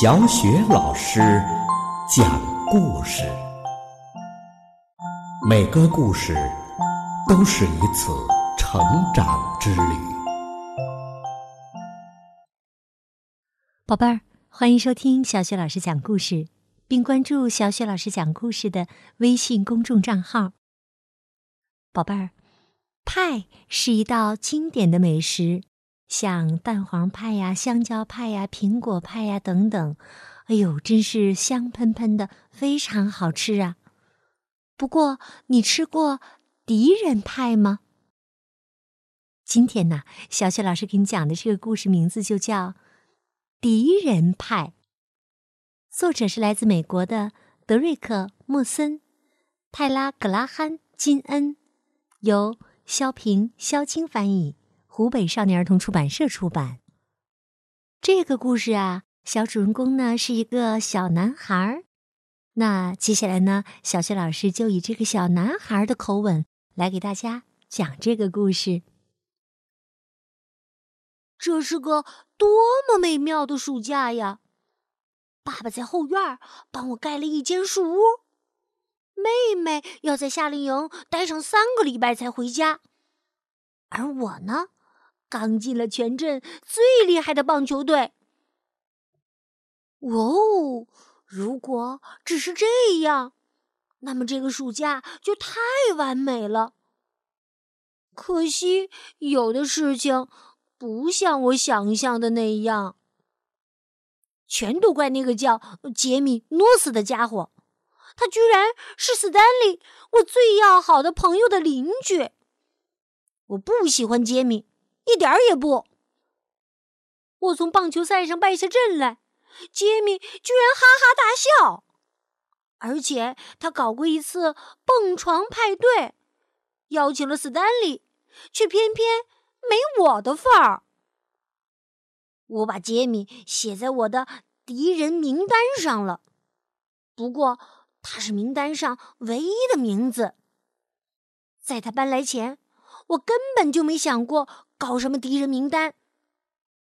小雪老师讲故事，每个故事都是一次成长之旅。宝贝儿，欢迎收听小雪老师讲故事，并关注小雪老师讲故事的微信公众账号。宝贝儿，派是一道经典的美食。像蛋黄派呀、香蕉派呀、苹果派呀等等，哎呦，真是香喷喷的，非常好吃啊！不过，你吃过敌人派吗？今天呢，小雪老师给你讲的这个故事名字就叫《敌人派》，作者是来自美国的德瑞克·莫森、泰拉·格拉汉·金恩，由肖平、肖青翻译。湖北少年儿童出版社出版。这个故事啊，小主人公呢是一个小男孩儿。那接下来呢，小雪老师就以这个小男孩的口吻来给大家讲这个故事。这是个多么美妙的暑假呀！爸爸在后院帮我盖了一间树屋，妹妹要在夏令营待上三个礼拜才回家，而我呢？刚进了全镇最厉害的棒球队。哦，如果只是这样，那么这个暑假就太完美了。可惜有的事情不像我想象的那样，全都怪那个叫杰米·诺斯的家伙，他居然是斯丹利我最要好的朋友的邻居。我不喜欢杰米。一点儿也不！我从棒球赛上败下阵来，杰米居然哈哈大笑，而且他搞过一次蹦床派对，邀请了斯丹利，却偏偏没我的份儿。我把杰米写在我的敌人名单上了，不过他是名单上唯一的名字。在他搬来前，我根本就没想过。搞什么敌人名单？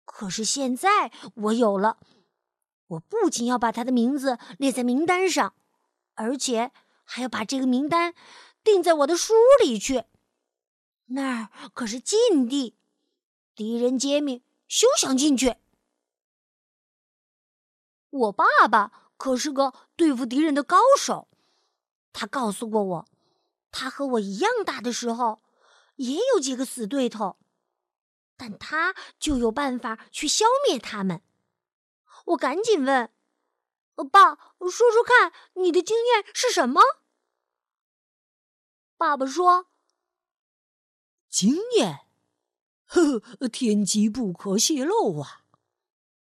可是现在我有了，我不仅要把他的名字列在名单上，而且还要把这个名单定在我的书里去。那儿可是禁地，敌人杰米休想进去。我爸爸可是个对付敌人的高手，他告诉过我，他和我一样大的时候，也有几个死对头。但他就有办法去消灭他们。我赶紧问：“爸，说说看，你的经验是什么？”爸爸说：“经验，呵呵，天机不可泄露啊。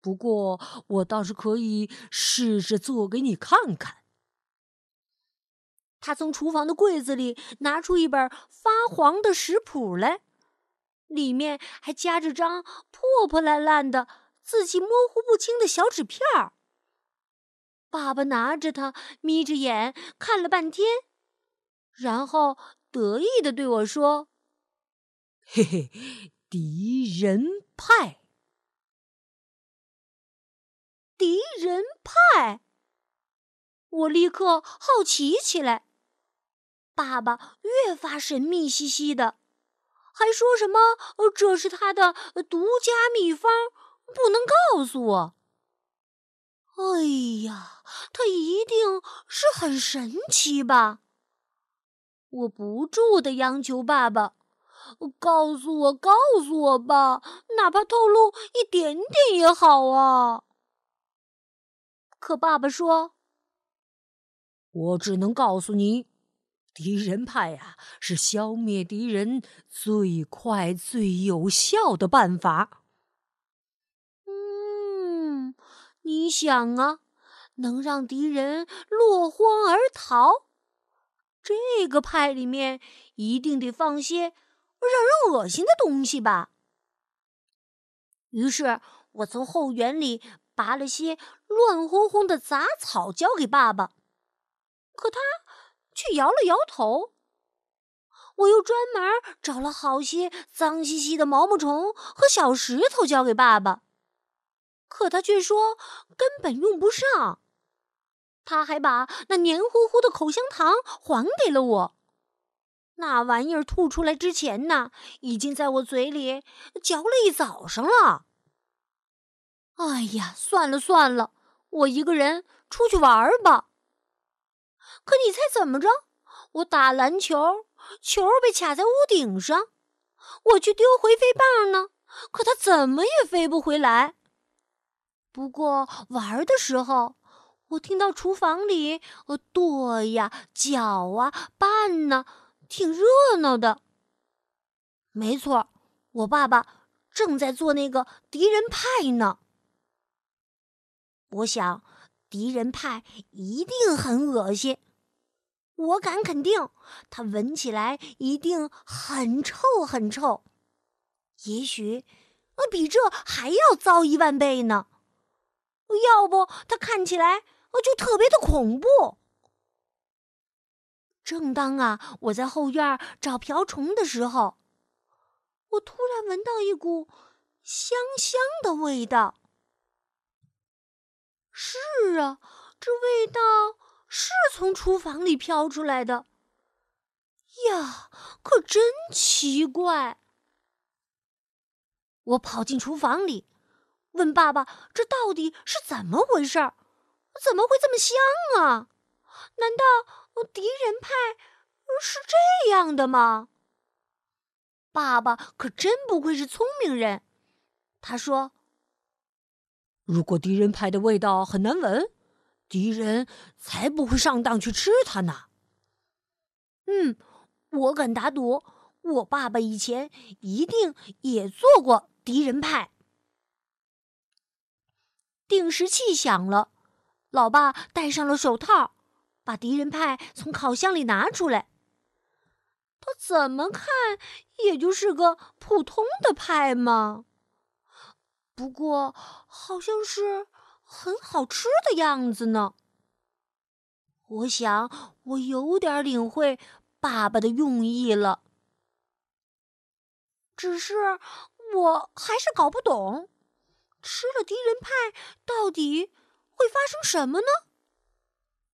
不过我倒是可以试着做给你看看。”他从厨房的柜子里拿出一本发黄的食谱来。里面还夹着张破破烂烂的、字迹模糊不清的小纸片儿。爸爸拿着它，眯着眼看了半天，然后得意的对我说：“嘿嘿，敌人派，敌人派。”我立刻好奇起来。爸爸越发神秘兮兮的。还说什么？这是他的独家秘方，不能告诉我。哎呀，他一定是很神奇吧？我不住的央求爸爸，告诉我，告诉我吧，哪怕透露一点点也好啊。可爸爸说：“我只能告诉你。”敌人派呀，是消灭敌人最快、最有效的办法。嗯，你想啊，能让敌人落荒而逃，这个派里面一定得放些让人恶心的东西吧？于是我从后园里拔了些乱哄哄的杂草，交给爸爸。可他。却摇了摇头。我又专门找了好些脏兮兮的毛毛虫和小石头交给爸爸，可他却说根本用不上。他还把那黏糊糊的口香糖还给了我。那玩意儿吐出来之前呢，已经在我嘴里嚼了一早上了。哎呀，算了算了，我一个人出去玩吧。可你猜怎么着？我打篮球，球被卡在屋顶上，我去丢回飞棒呢，可它怎么也飞不回来。不过玩的时候，我听到厨房里呃剁呀、搅啊、拌呢。挺热闹的，没错，我爸爸正在做那个敌人派呢。我想，敌人派一定很恶心，我敢肯定，它闻起来一定很臭很臭，也许呃比这还要糟一万倍呢。要不，它看起来就特别的恐怖。正当啊，我在后院找瓢虫的时候，我突然闻到一股香香的味道。是啊，这味道是从厨房里飘出来的。呀，可真奇怪！我跑进厨房里，问爸爸：“这到底是怎么回事？怎么会这么香啊？难道……”敌人派是这样的吗？爸爸可真不愧是聪明人。他说：“如果敌人派的味道很难闻，敌人才不会上当去吃它呢。”嗯，我敢打赌，我爸爸以前一定也做过敌人派。定时器响了，老爸戴上了手套。把敌人派从烤箱里拿出来，他怎么看也就是个普通的派嘛。不过好像是很好吃的样子呢。我想我有点领会爸爸的用意了，只是我还是搞不懂，吃了敌人派到底会发生什么呢？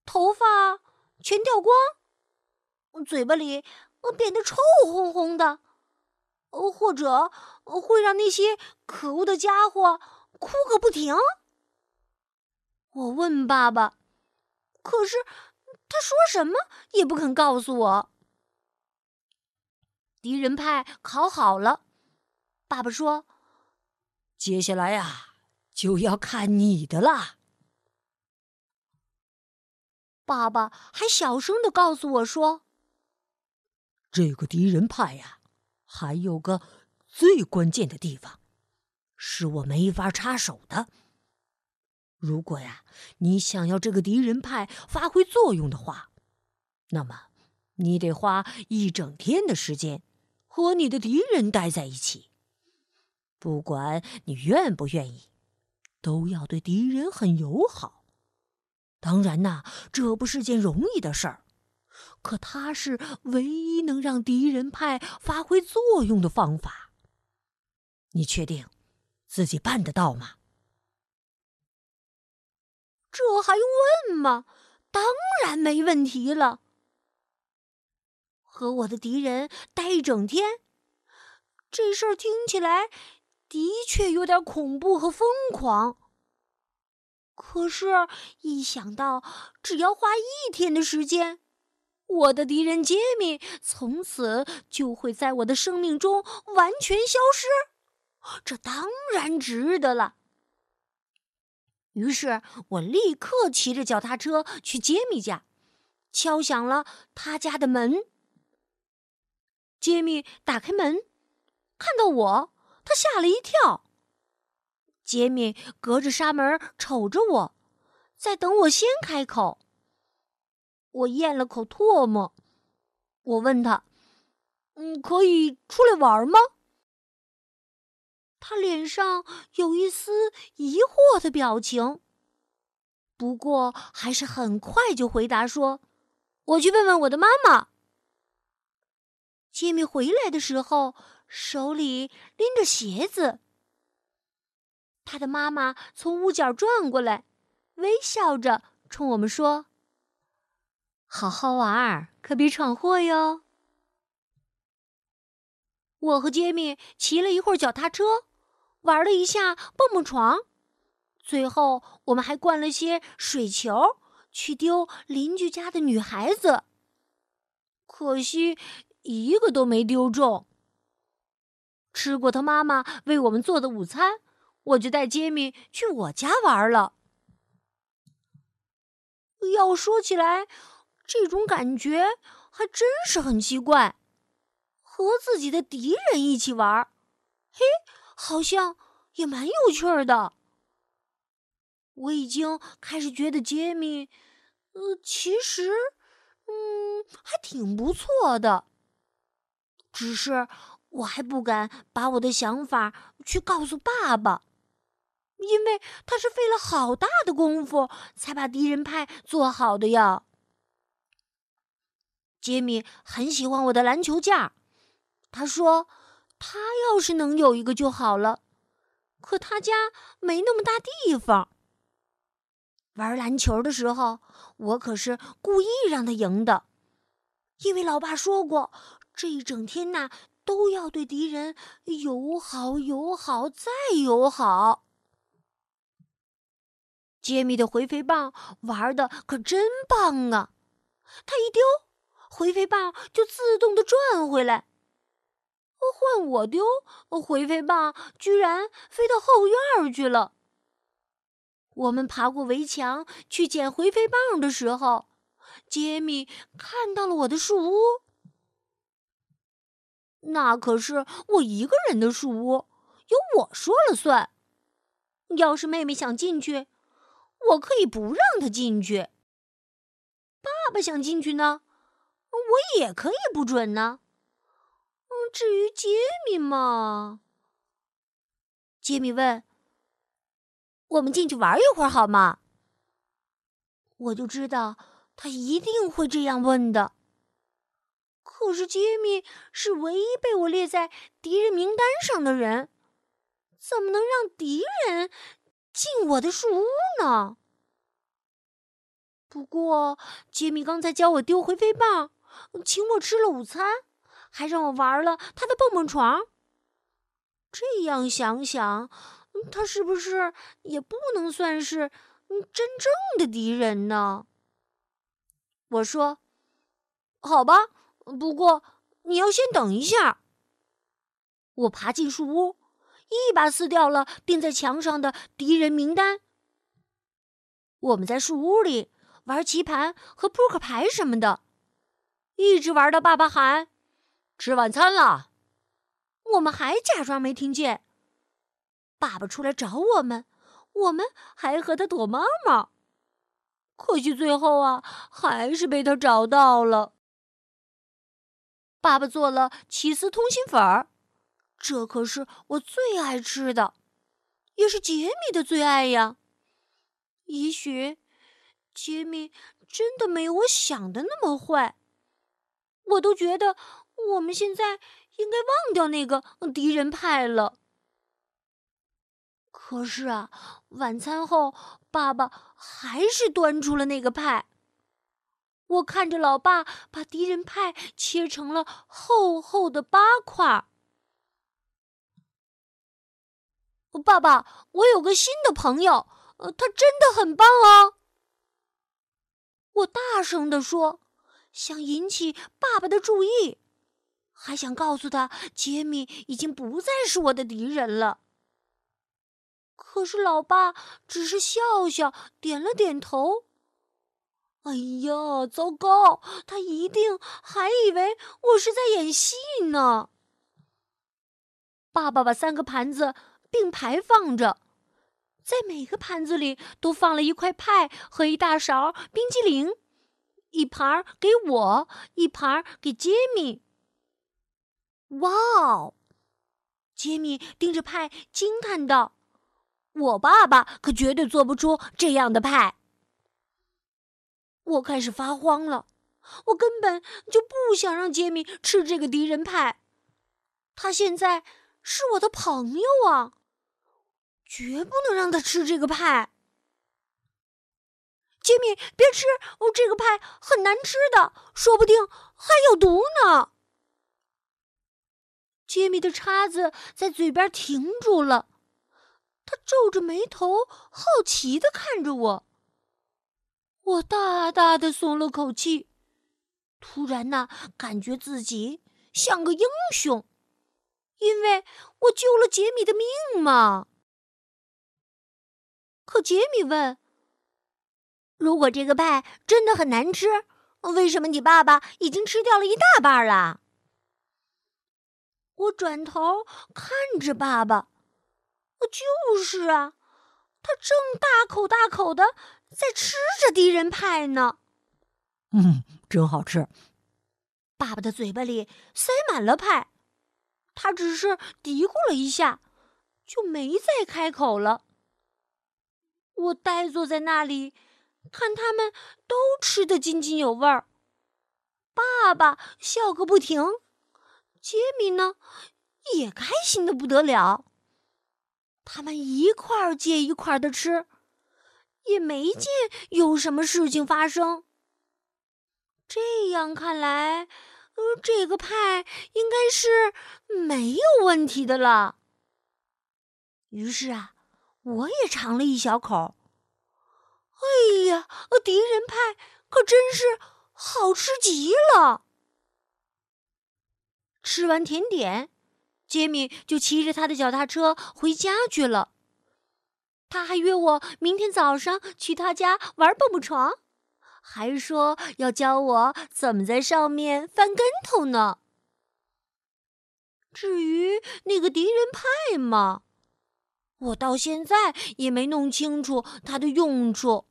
头发全掉光，嘴巴里变得臭烘烘的，或者会让那些可恶的家伙哭个不停。我问爸爸，可是他说什么也不肯告诉我。敌人派考好了，爸爸说：“接下来呀，就要看你的啦。”爸爸还小声的告诉我说：“这个敌人派呀，还有个最关键的地方，是我没法插手的。如果呀，你想要这个敌人派发挥作用的话，那么你得花一整天的时间和你的敌人待在一起。不管你愿不愿意，都要对敌人很友好。”当然呐，这不是件容易的事儿，可它是唯一能让敌人派发挥作用的方法。你确定自己办得到吗？这还用问吗？当然没问题了。和我的敌人待一整天，这事儿听起来的确有点恐怖和疯狂。可是，一想到只要花一天的时间，我的敌人杰米从此就会在我的生命中完全消失，这当然值得了。于是我立刻骑着脚踏车去杰米家，敲响了他家的门。杰米打开门，看到我，他吓了一跳。杰米隔着纱门瞅着我，在等我先开口。我咽了口唾沫，我问他：“嗯，可以出来玩吗？”他脸上有一丝疑惑的表情，不过还是很快就回答说：“我去问问我的妈妈。”杰米回来的时候，手里拎着鞋子。他的妈妈从屋角转过来，微笑着冲我们说：“好好玩，可别闯祸哟。”我和杰米骑了一会儿脚踏车，玩了一下蹦蹦床，最后我们还灌了些水球去丢邻居家的女孩子。可惜一个都没丢中。吃过他妈妈为我们做的午餐，我就带杰米去我家玩了。要说起来，这种感觉还真是很奇怪。和自己的敌人一起玩，嘿，好像也蛮有趣的。我已经开始觉得杰米，呃，其实，嗯，还挺不错的。只是我还不敢把我的想法去告诉爸爸，因为他是费了好大的功夫才把敌人派做好的呀。杰米很喜欢我的篮球架。他说：“他要是能有一个就好了，可他家没那么大地方。玩篮球的时候，我可是故意让他赢的，因为老爸说过，这一整天呐都要对敌人友好、友好再友好。”杰米的回飞棒玩的可真棒啊！他一丢，回飞棒就自动的转回来。换我丢回飞棒，居然飞到后院去了。我们爬过围墙去捡回飞棒的时候，杰米看到了我的树屋。那可是我一个人的树屋，由我说了算。要是妹妹想进去，我可以不让她进去。爸爸想进去呢，我也可以不准呢。至于杰米嘛，杰米问：“我们进去玩一会儿好吗？”我就知道他一定会这样问的。可是杰米是唯一被我列在敌人名单上的人，怎么能让敌人进我的树屋呢？不过杰米刚才教我丢回飞棒，请我吃了午餐。还让我玩了他的蹦蹦床。这样想想，他是不是也不能算是真正的敌人呢？我说：“好吧，不过你要先等一下。”我爬进树屋，一把撕掉了钉在墙上的敌人名单。我们在树屋里玩棋盘和扑克牌什么的，一直玩到爸爸喊。吃晚餐了，我们还假装没听见。爸爸出来找我们，我们还和他躲猫猫。可惜最后啊，还是被他找到了。爸爸做了起司通心粉儿，这可是我最爱吃的，也是杰米的最爱呀。也许杰米真的没有我想的那么坏，我都觉得。我们现在应该忘掉那个敌人派了。可是啊，晚餐后，爸爸还是端出了那个派。我看着老爸把敌人派切成了厚厚的八块。爸爸，我有个新的朋友，他真的很棒哦！我大声地说，想引起爸爸的注意。还想告诉他，杰米已经不再是我的敌人了。可是老爸只是笑笑，点了点头。哎呀，糟糕！他一定还以为我是在演戏呢。爸爸把三个盘子并排放着，在每个盘子里都放了一块派和一大勺冰激凌，一盘给我，一盘给杰米。哇哦！杰米盯着派惊叹道：“我爸爸可绝对做不出这样的派。”我开始发慌了，我根本就不想让杰米吃这个敌人派。他现在是我的朋友啊，绝不能让他吃这个派。杰米，别吃！哦，这个派很难吃的，说不定还有毒呢。杰米的叉子在嘴边停住了，他皱着眉头，好奇的看着我。我大大的松了口气，突然呢，感觉自己像个英雄，因为我救了杰米的命嘛。可杰米问。如果这个派真的很难吃，为什么你爸爸已经吃掉了一大半了？我转头看着爸爸，就是啊，他正大口大口的在吃着敌人派呢。嗯，真好吃。爸爸的嘴巴里塞满了派，他只是嘀咕了一下，就没再开口了。我呆坐在那里。看他们都吃得津津有味儿，爸爸笑个不停，杰米呢也开心的不得了。他们一块儿接一块儿的吃，也没见有什么事情发生。这样看来，呃，这个派应该是没有问题的了。于是啊，我也尝了一小口。哎呀，敌人派可真是好吃极了！吃完甜点，杰米就骑着他的脚踏车回家去了。他还约我明天早上去他家玩蹦蹦床，还说要教我怎么在上面翻跟头呢。至于那个敌人派嘛，我到现在也没弄清楚它的用处。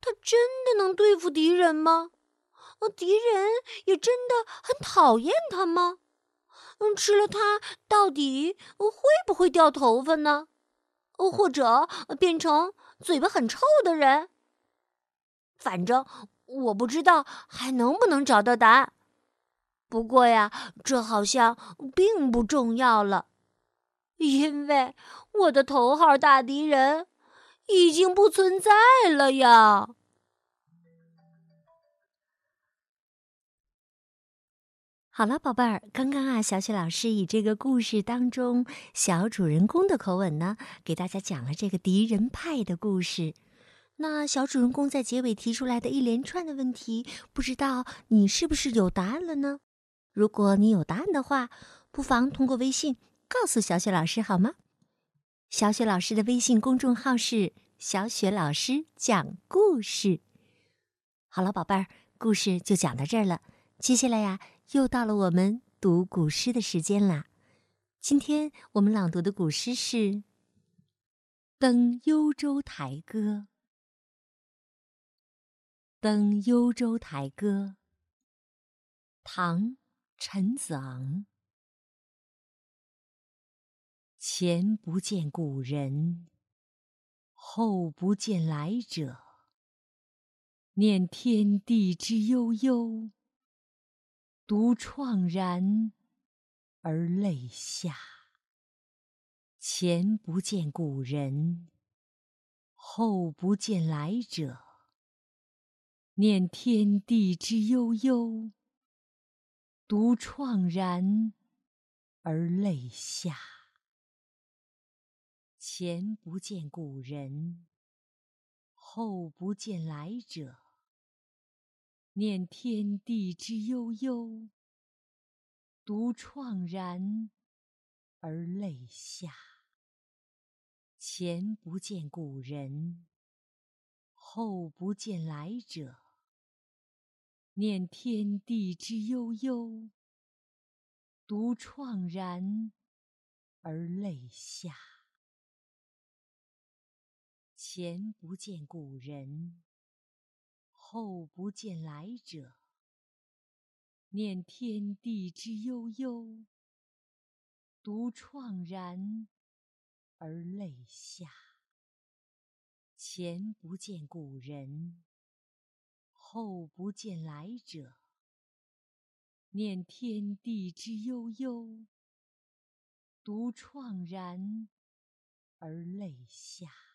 他真的能对付敌人吗？敌人也真的很讨厌他吗？嗯，吃了它到底会不会掉头发呢？呃，或者变成嘴巴很臭的人？反正我不知道还能不能找到答案。不过呀，这好像并不重要了，因为我的头号大敌人。已经不存在了呀！好了，宝贝儿，刚刚啊，小雪老师以这个故事当中小主人公的口吻呢，给大家讲了这个敌人派的故事。那小主人公在结尾提出来的一连串的问题，不知道你是不是有答案了呢？如果你有答案的话，不妨通过微信告诉小雪老师好吗？小雪老师的微信公众号是“小雪老师讲故事”。好了，宝贝儿，故事就讲到这儿了。接下来呀，又到了我们读古诗的时间啦。今天我们朗读的古诗是《登幽州台歌》。《登幽州台歌》，唐·陈子昂。前不见古人，后不见来者。念天地之悠悠，独怆然而泪下。前不见古人，后不见来者。念天地之悠悠，独怆然而泪下。前不见古人，后不见来者。念天地之悠悠，独怆然而泪下。前不见古人，后不见来者。念天地之悠悠，独怆然而泪下。前不见古人，后不见来者。念天地之悠悠，独怆然而泪下。前不见古人，后不见来者。念天地之悠悠，独怆然而泪下。